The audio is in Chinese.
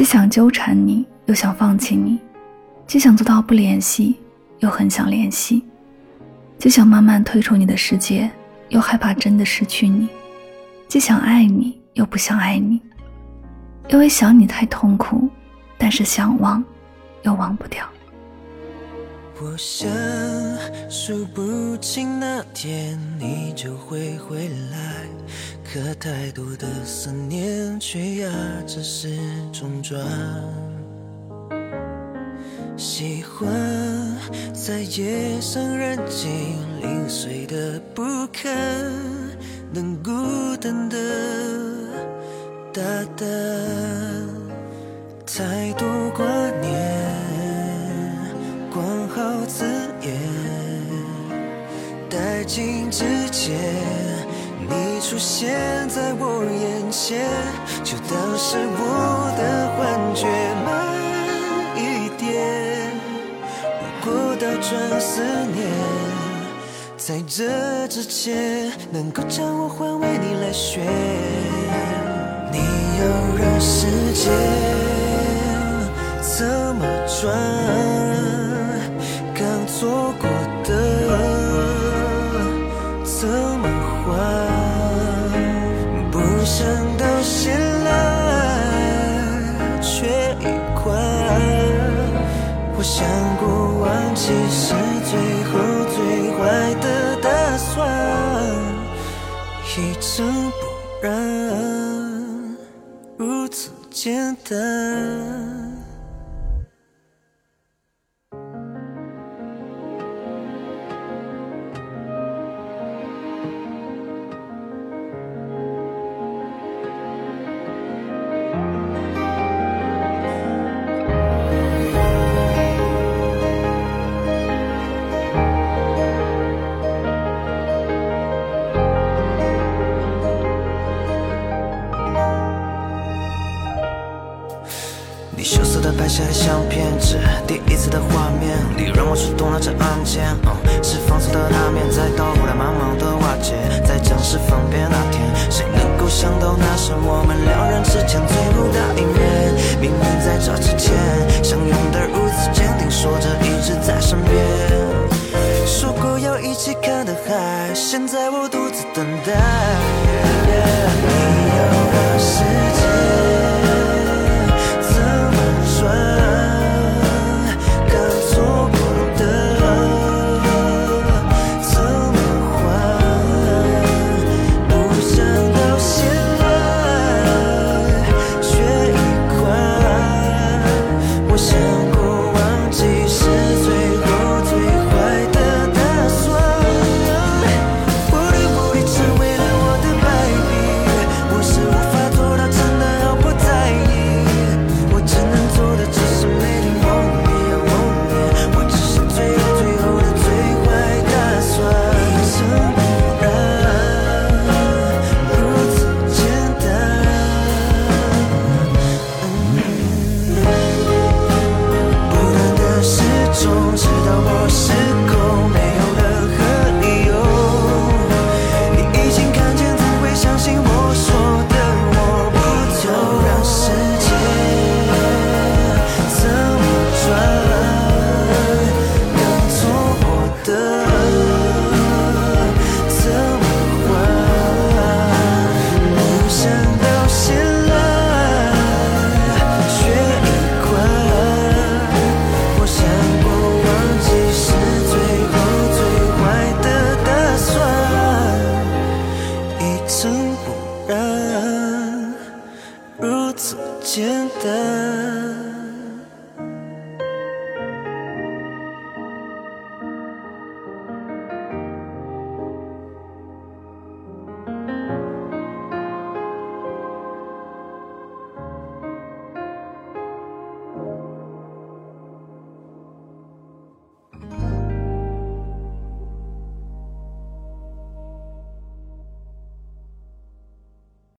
既想纠缠你，又想放弃你；既想做到不联系，又很想联系；既想慢慢退出你的世界，又害怕真的失去你；既想爱你，又不想爱你。因为想你太痛苦，但是想忘，又忘不掉。我想数不清那天你就会回来，可太多的思念却压着时钟转。喜欢在夜深人静、零碎的不堪，能孤单的大胆，太多挂念。字眼，殆尽之前，你出现在我眼前，就当是我的幻觉，慢一点。如果倒转思念，在这之前，能够将我换为你来选，你要让时间怎么转？刚错过想过忘记是最后最坏的打算，一尘不染，如此简单。你羞涩的拍下的相片，是第一次的画面，你让我触动了这按键。哦，是放松的那面，再到后来茫茫的瓦解。在教室分别那天，谁能够想到那是我们两人之间最不搭一面。明明在这之前相拥的如此坚定，说着一直在身边。说过要一起看的海，现在我独自等待。你有的时。总知道我是